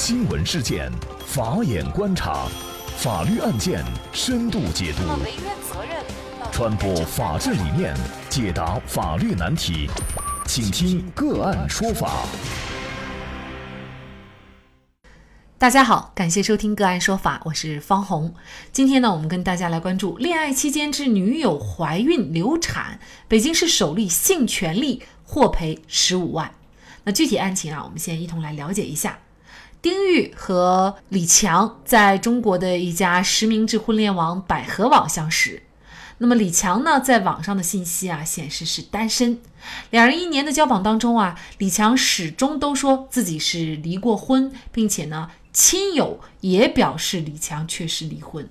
新闻事件，法眼观察，法律案件深度解读，传播法治理念，解答法律难题，请听个案说法。大家好，感谢收听个案说法，我是方红。今天呢，我们跟大家来关注恋爱期间致女友怀孕流产，北京市首例性权利获赔十五万。那具体案情啊，我们先一同来了解一下。丁玉和李强在中国的一家实名制婚恋网百合网相识。那么李强呢，在网上的信息啊显示是单身。两人一年的交往当中啊，李强始终都说自己是离过婚，并且呢，亲友也表示李强确实离婚。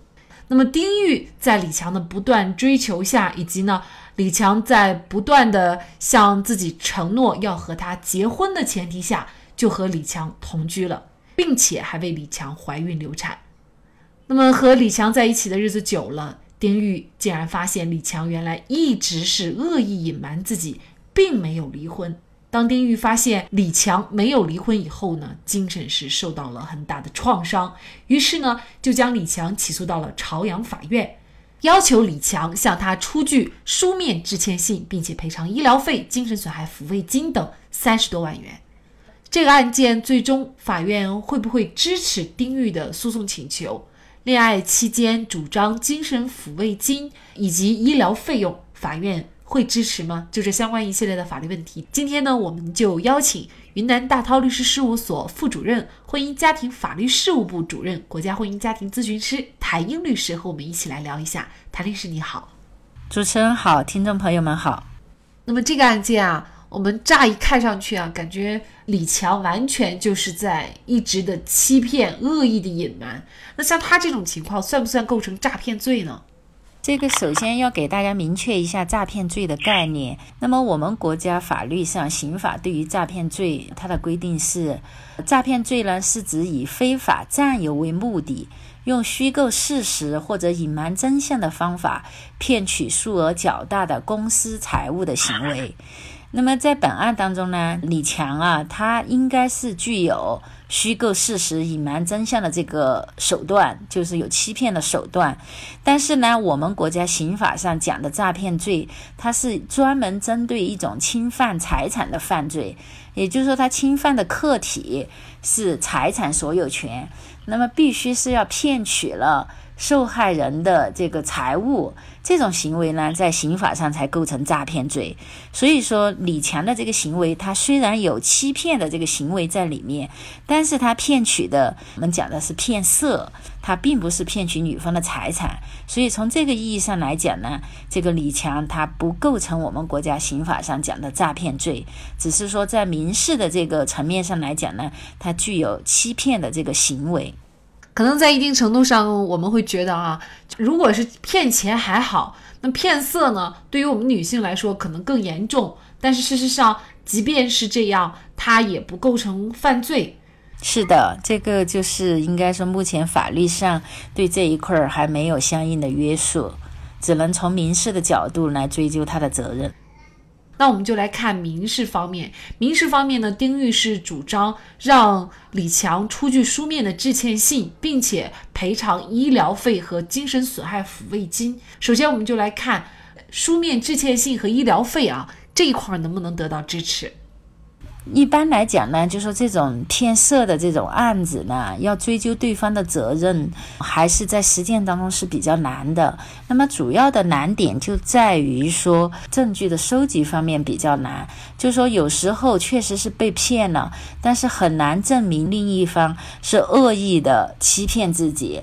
那么丁玉在李强的不断追求下，以及呢，李强在不断的向自己承诺要和他结婚的前提下，就和李强同居了。并且还为李强怀孕流产。那么和李强在一起的日子久了，丁玉竟然发现李强原来一直是恶意隐瞒自己，并没有离婚。当丁玉发现李强没有离婚以后呢，精神是受到了很大的创伤，于是呢就将李强起诉到了朝阳法院，要求李强向他出具书面致歉信，并且赔偿医疗费、精神损害抚慰金等三十多万元。这个案件最终法院会不会支持丁玉的诉讼请求？恋爱期间主张精神抚慰金以及医疗费用，法院会支持吗？就这相关一系列的法律问题，今天呢，我们就邀请云南大韬律师事务所副主任、婚姻家庭法律事务部主任、国家婚姻家庭咨询师谭英律师和我们一起来聊一下。谭律师你好，主持人好，听众朋友们好。那么这个案件啊。我们乍一看上去啊，感觉李强完全就是在一直的欺骗、恶意的隐瞒。那像他这种情况，算不算构成诈骗罪呢？这个首先要给大家明确一下诈骗罪的概念。那么我们国家法律上刑法对于诈骗罪，它的规定是：诈骗罪呢是指以非法占有为目的，用虚构事实或者隐瞒真相的方法，骗取数额较大的公私财物的行为。那么在本案当中呢，李强啊，他应该是具有虚构事实、隐瞒真相的这个手段，就是有欺骗的手段。但是呢，我们国家刑法上讲的诈骗罪，它是专门针对一种侵犯财产的犯罪，也就是说，他侵犯的客体是财产所有权，那么必须是要骗取了。受害人的这个财物，这种行为呢，在刑法上才构成诈骗罪。所以说，李强的这个行为，他虽然有欺骗的这个行为在里面，但是他骗取的，我们讲的是骗色，他并不是骗取女方的财产。所以从这个意义上来讲呢，这个李强他不构成我们国家刑法上讲的诈骗罪，只是说在民事的这个层面上来讲呢，他具有欺骗的这个行为。可能在一定程度上，我们会觉得啊，如果是骗钱还好，那骗色呢？对于我们女性来说，可能更严重。但是事实上，即便是这样，它也不构成犯罪。是的，这个就是应该说，目前法律上对这一块儿还没有相应的约束，只能从民事的角度来追究他的责任。那我们就来看民事方面。民事方面呢，丁玉是主张让李强出具书面的致歉信，并且赔偿医疗费和精神损害抚慰金。首先，我们就来看书面致歉信和医疗费啊这一块能不能得到支持。一般来讲呢，就说这种骗色的这种案子呢，要追究对方的责任，还是在实践当中是比较难的。那么主要的难点就在于说证据的收集方面比较难，就说有时候确实是被骗了，但是很难证明另一方是恶意的欺骗自己。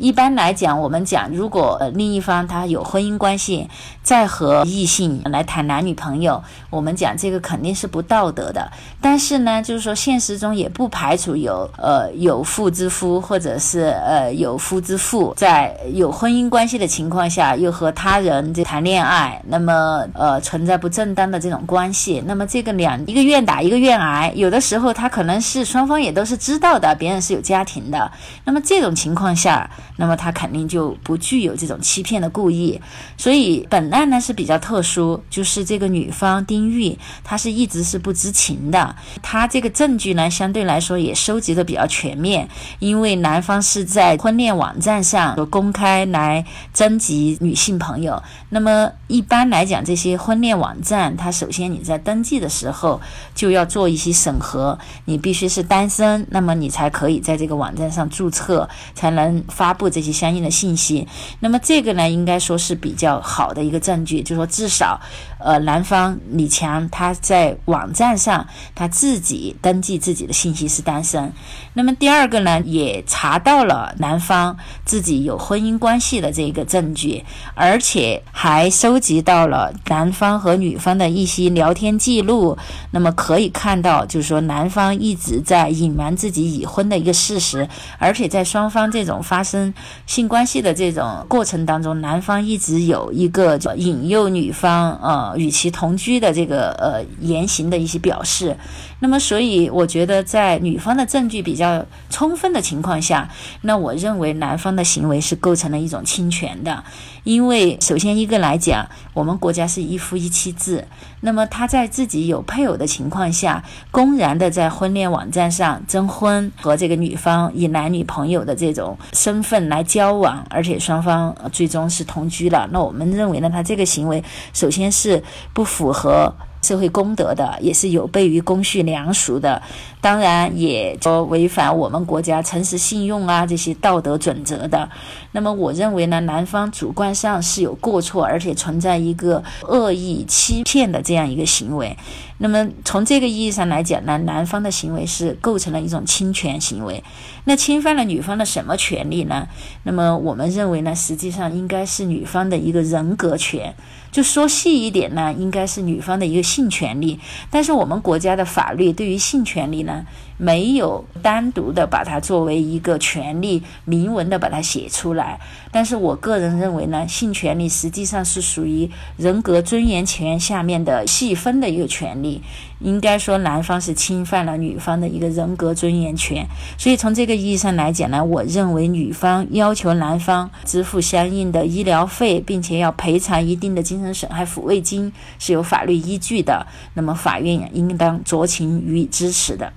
一般来讲，我们讲，如果另一方他有婚姻关系，再和异性来谈男女朋友，我们讲这个肯定是不道德的。但是呢，就是说现实中也不排除有呃有妇之夫或者是呃有夫之妇，在有婚姻关系的情况下又和他人这谈恋爱，那么呃存在不正当的这种关系。那么这个两一个愿打一个愿挨，有的时候他可能是双方也都是知道的，别人是有家庭的。那么这种情况下。那么他肯定就不具有这种欺骗的故意。所以本案呢是比较特殊，就是这个女方丁玉，她是一直是不知情的。她这个证据呢相对来说也收集的比较全面，因为男方是在婚恋网站上公开来征集女性朋友。那么一般来讲，这些婚恋网站，它首先你在登记的时候就要做一些审核，你必须是单身，那么你才可以在这个网站上注册，才能发布这些相应的信息。那么这个呢，应该说是比较好的一个证据，就是说至少，呃，男方李强他在网站上他自己登记自己的信息是单身。那么第二个呢，也查到了男方自己有婚姻关系的这个证据，而且。还收集到了男方和女方的一些聊天记录，那么可以看到，就是说男方一直在隐瞒自己已婚的一个事实，而且在双方这种发生性关系的这种过程当中，男方一直有一个引诱女方呃与其同居的这个呃言行的一些表示。那么，所以我觉得在女方的证据比较充分的情况下，那我认为男方的行为是构成了一种侵权的。因为首先一个来讲，我们国家是一夫一妻制，那么他在自己有配偶的情况下，公然的在婚恋网站上征婚，和这个女方以男女朋友的这种身份来交往，而且双方最终是同居了，那我们认为呢，他这个行为首先是不符合。社会公德的，也是有悖于公序良俗的，当然也说违反我们国家诚实信用啊这些道德准则的。那么我认为呢，男方主观上是有过错，而且存在一个恶意欺骗的这样一个行为。那么从这个意义上来讲呢，男方的行为是构成了一种侵权行为。那侵犯了女方的什么权利呢？那么我们认为呢，实际上应该是女方的一个人格权。就说细一点呢，应该是女方的一个性权利。但是我们国家的法律对于性权利呢没有单独的把它作为一个权利，明文的把它写出来。但是我个人认为呢，性权利实际上是属于人格尊严权下面的细分的一个权利。应该说，男方是侵犯了女方的一个人格尊严权。所以从这个意义上来讲呢，我认为女方要求男方支付相应的医疗费，并且要赔偿一定的精神损害抚慰金是有法律依据的。那么法院应当酌情予以支持的。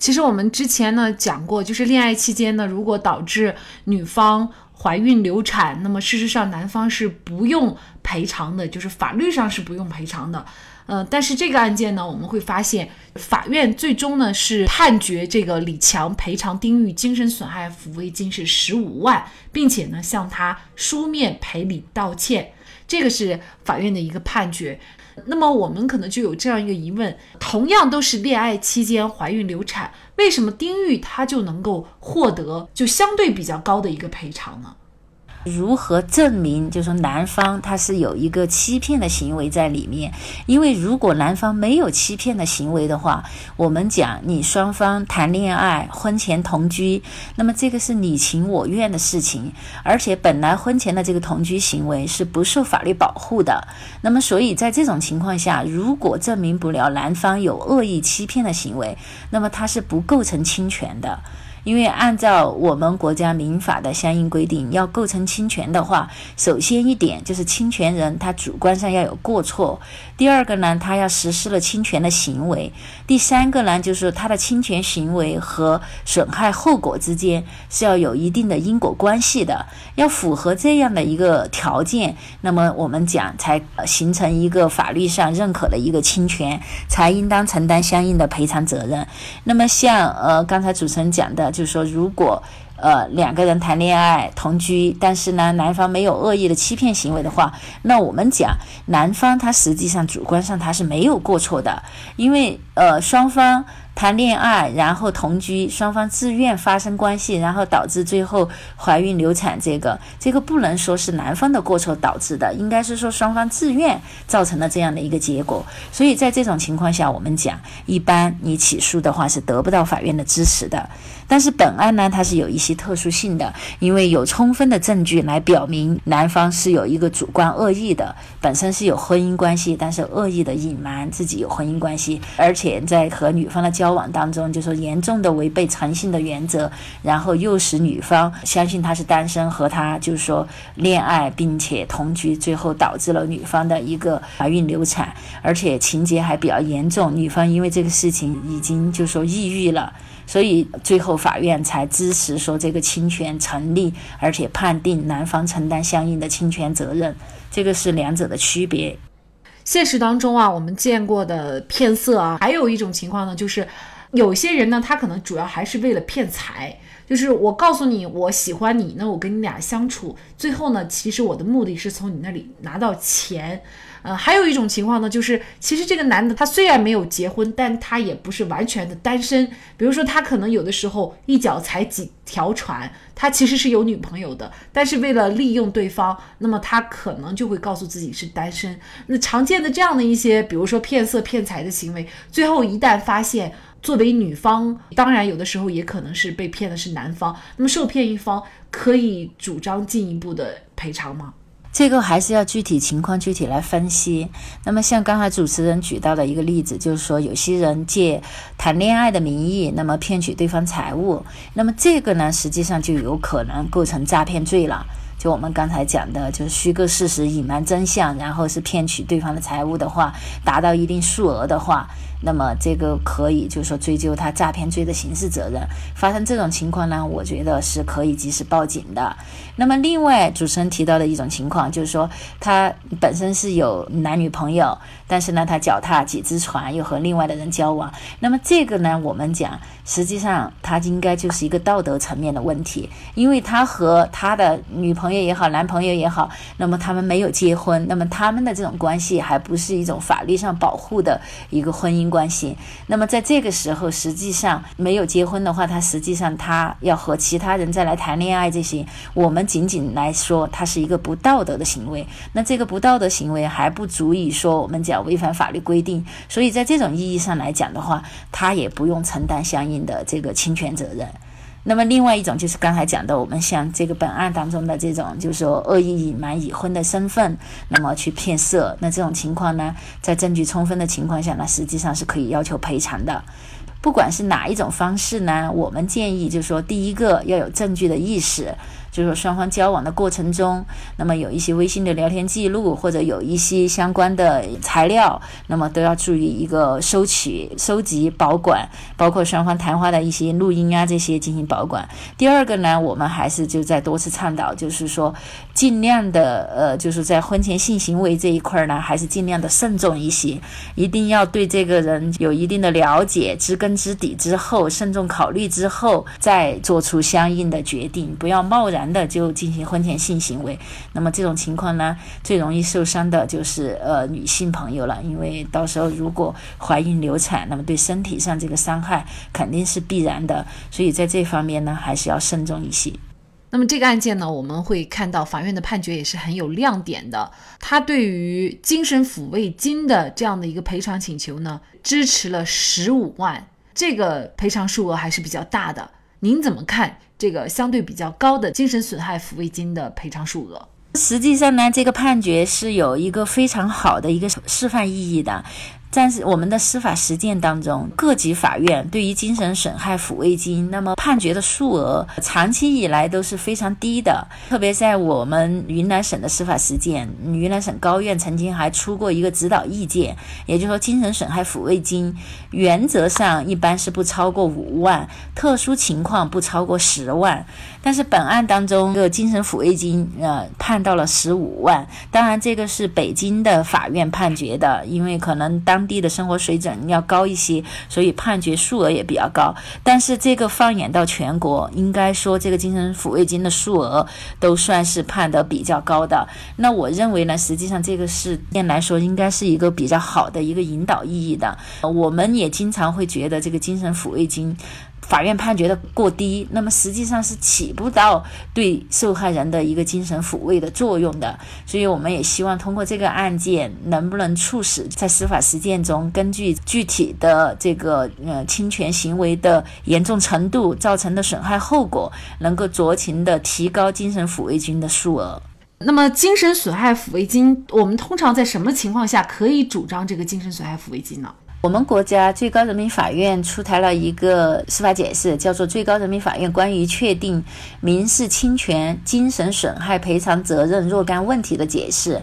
其实我们之前呢讲过，就是恋爱期间呢，如果导致女方怀孕流产，那么事实上男方是不用赔偿的，就是法律上是不用赔偿的。呃，但是这个案件呢，我们会发现法院最终呢是判决这个李强赔偿丁玉精神损害抚慰金是十五万，并且呢向他书面赔礼道歉，这个是法院的一个判决。那么我们可能就有这样一个疑问：同样都是恋爱期间怀孕流产，为什么丁玉她就能够获得就相对比较高的一个赔偿呢？如何证明？就是说，男方他是有一个欺骗的行为在里面。因为如果男方没有欺骗的行为的话，我们讲你双方谈恋爱、婚前同居，那么这个是你情我愿的事情，而且本来婚前的这个同居行为是不受法律保护的。那么，所以在这种情况下，如果证明不了男方有恶意欺骗的行为，那么他是不构成侵权的。因为按照我们国家民法的相应规定，要构成侵权的话，首先一点就是侵权人他主观上要有过错；第二个呢，他要实施了侵权的行为；第三个呢，就是他的侵权行为和损害后果之间是要有一定的因果关系的，要符合这样的一个条件，那么我们讲才形成一个法律上认可的一个侵权，才应当承担相应的赔偿责任。那么像呃刚才主持人讲的。就是说，如果呃两个人谈恋爱同居，但是呢男方没有恶意的欺骗行为的话，那我们讲男方他实际上主观上他是没有过错的，因为呃双方。谈恋爱，然后同居，双方自愿发生关系，然后导致最后怀孕流产，这个这个不能说是男方的过错导致的，应该是说双方自愿造成了这样的一个结果。所以在这种情况下，我们讲，一般你起诉的话是得不到法院的支持的。但是本案呢，它是有一些特殊性的，因为有充分的证据来表明男方是有一个主观恶意的，本身是有婚姻关系，但是恶意的隐瞒自己有婚姻关系，而且在和女方的交。往当中，就说严重的违背诚信的原则，然后诱使女方相信他是单身，和他就是说恋爱并且同居，最后导致了女方的一个怀孕流产，而且情节还比较严重，女方因为这个事情已经就说抑郁了。所以最后法院才支持说这个侵权成立，而且判定男方承担相应的侵权责任，这个是两者的区别。现实当中啊，我们见过的骗色啊，还有一种情况呢，就是有些人呢，他可能主要还是为了骗财，就是我告诉你我喜欢你，那我跟你俩相处，最后呢，其实我的目的是从你那里拿到钱。呃，还有一种情况呢，就是其实这个男的他虽然没有结婚，但他也不是完全的单身。比如说他可能有的时候一脚踩几条船，他其实是有女朋友的，但是为了利用对方，那么他可能就会告诉自己是单身。那常见的这样的一些，比如说骗色骗财的行为，最后一旦发现，作为女方，当然有的时候也可能是被骗的是男方，那么受骗一方可以主张进一步的赔偿吗？这个还是要具体情况具体来分析。那么像刚才主持人举到的一个例子，就是说有些人借谈恋爱的名义，那么骗取对方财物，那么这个呢，实际上就有可能构成诈骗罪了。就我们刚才讲的，就是虚构事实、隐瞒真相，然后是骗取对方的财物的话，达到一定数额的话。那么这个可以就是说追究他诈骗罪的刑事责任。发生这种情况呢，我觉得是可以及时报警的。那么另外主持人提到的一种情况，就是说他本身是有男女朋友，但是呢他脚踏几只船，又和另外的人交往。那么这个呢，我们讲实际上他应该就是一个道德层面的问题，因为他和他的女朋友也好，男朋友也好，那么他们没有结婚，那么他们的这种关系还不是一种法律上保护的一个婚姻。关系，那么在这个时候，实际上没有结婚的话，他实际上他要和其他人再来谈恋爱，这些我们仅仅来说，他是一个不道德的行为。那这个不道德行为还不足以说我们讲违反法律规定，所以在这种意义上来讲的话，他也不用承担相应的这个侵权责任。那么，另外一种就是刚才讲的，我们像这个本案当中的这种，就是说恶意隐瞒已婚的身份，那么去骗色，那这种情况呢，在证据充分的情况下呢，实际上是可以要求赔偿的。不管是哪一种方式呢，我们建议就是说，第一个要有证据的意识。就是说，双方交往的过程中，那么有一些微信的聊天记录，或者有一些相关的材料，那么都要注意一个收取、收集、保管，包括双方谈话的一些录音啊这些进行保管。第二个呢，我们还是就在多次倡导，就是说，尽量的呃，就是在婚前性行为这一块呢，还是尽量的慎重一些，一定要对这个人有一定的了解、知根知底之后，慎重考虑之后，再做出相应的决定，不要贸然。男的就进行婚前性行为，那么这种情况呢，最容易受伤的就是呃女性朋友了，因为到时候如果怀孕流产，那么对身体上这个伤害肯定是必然的，所以在这方面呢，还是要慎重一些。那么这个案件呢，我们会看到法院的判决也是很有亮点的，他对于精神抚慰金的这样的一个赔偿请求呢，支持了十五万，这个赔偿数额还是比较大的。您怎么看这个相对比较高的精神损害抚慰金的赔偿数额？实际上呢，这个判决是有一个非常好的一个示范意义的。但是我们的司法实践当中，各级法院对于精神损害抚慰金，那么判决的数额长期以来都是非常低的。特别在我们云南省的司法实践，云南省高院曾经还出过一个指导意见，也就是说，精神损害抚慰金原则上一般是不超过五万，特殊情况不超过十万。但是本案当中，这个精神抚慰金呃判到了十五万。当然，这个是北京的法院判决的，因为可能当当地的生活水准要高一些，所以判决数额也比较高。但是这个放眼到全国，应该说这个精神抚慰金的数额都算是判得比较高的。那我认为呢，实际上这个事件来说，应该是一个比较好的一个引导意义的。我们也经常会觉得这个精神抚慰金。法院判决的过低，那么实际上是起不到对受害人的一个精神抚慰的作用的。所以我们也希望通过这个案件，能不能促使在司法实践中，根据具体的这个呃侵权行为的严重程度造成的损害后果，能够酌情的提高精神抚慰金的数额。那么，精神损害抚慰金，我们通常在什么情况下可以主张这个精神损害抚慰金呢？我们国家最高人民法院出台了一个司法解释，叫做《最高人民法院关于确定民事侵权精神损害赔偿责任若干问题的解释》。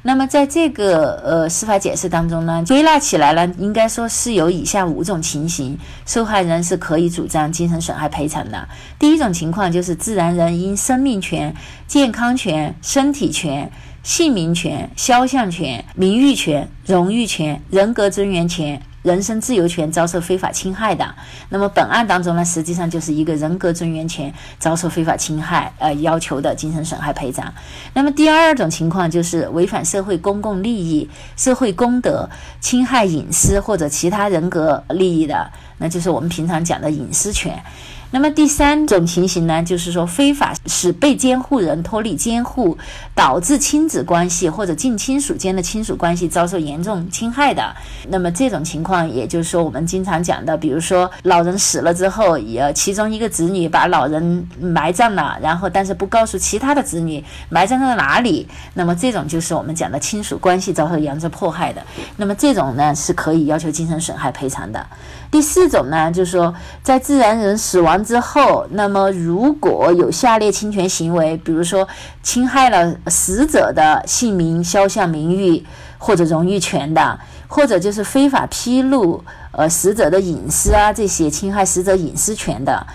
那么在这个呃司法解释当中呢，归纳起来呢，应该说是有以下五种情形，受害人是可以主张精神损害赔偿的。第一种情况就是自然人因生命权、健康权、身体权。姓名权、肖像权、名誉权、荣誉权、人格尊严权、人身自由权遭受非法侵害的，那么本案当中呢，实际上就是一个人格尊严权遭受非法侵害，呃，要求的精神损害赔偿。那么第二种情况就是违反社会公共利益、社会公德、侵害隐私或者其他人格利益的，那就是我们平常讲的隐私权。那么第三种情形呢，就是说非法使被监护人脱离监护，导致亲子关系或者近亲属间的亲属关系遭受严重侵害的。那么这种情况，也就是说我们经常讲的，比如说老人死了之后，也其中一个子女把老人埋葬了，然后但是不告诉其他的子女埋葬在哪里，那么这种就是我们讲的亲属关系遭受严重迫害的。那么这种呢是可以要求精神损害赔偿的。第四种呢，就是说在自然人死亡。之后，那么如果有下列侵权行为，比如说侵害了死者的姓名、肖像、名誉或者荣誉权的，或者就是非法披露呃死者的隐私啊，这些侵害死者隐私权的。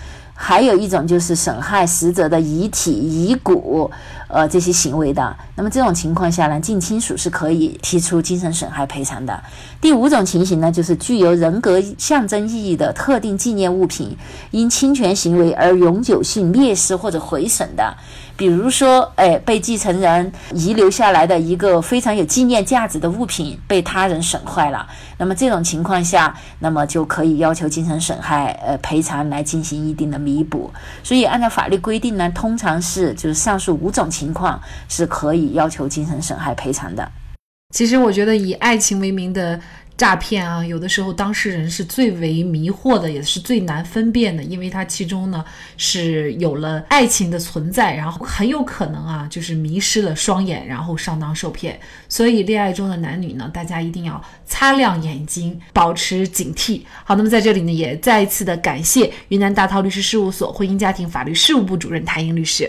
还有一种就是损害死者的遗体、遗骨，呃，这些行为的。那么这种情况下呢，近亲属是可以提出精神损害赔偿的。第五种情形呢，就是具有人格象征意义的特定纪念物品，因侵权行为而永久性灭失或者毁损的。比如说，哎，被继承人遗留下来的一个非常有纪念价值的物品被他人损坏了，那么这种情况下，那么就可以要求精神损害呃赔偿来进行一定的弥补。所以按照法律规定呢，通常是就是上述五种情况是可以要求精神损害赔偿的。其实我觉得以爱情为名的。诈骗啊，有的时候当事人是最为迷惑的，也是最难分辨的，因为它其中呢是有了爱情的存在，然后很有可能啊就是迷失了双眼，然后上当受骗。所以恋爱中的男女呢，大家一定要擦亮眼睛，保持警惕。好，那么在这里呢，也再一次的感谢云南大韬律师事务所婚姻家庭法律事务部主任谭英律师。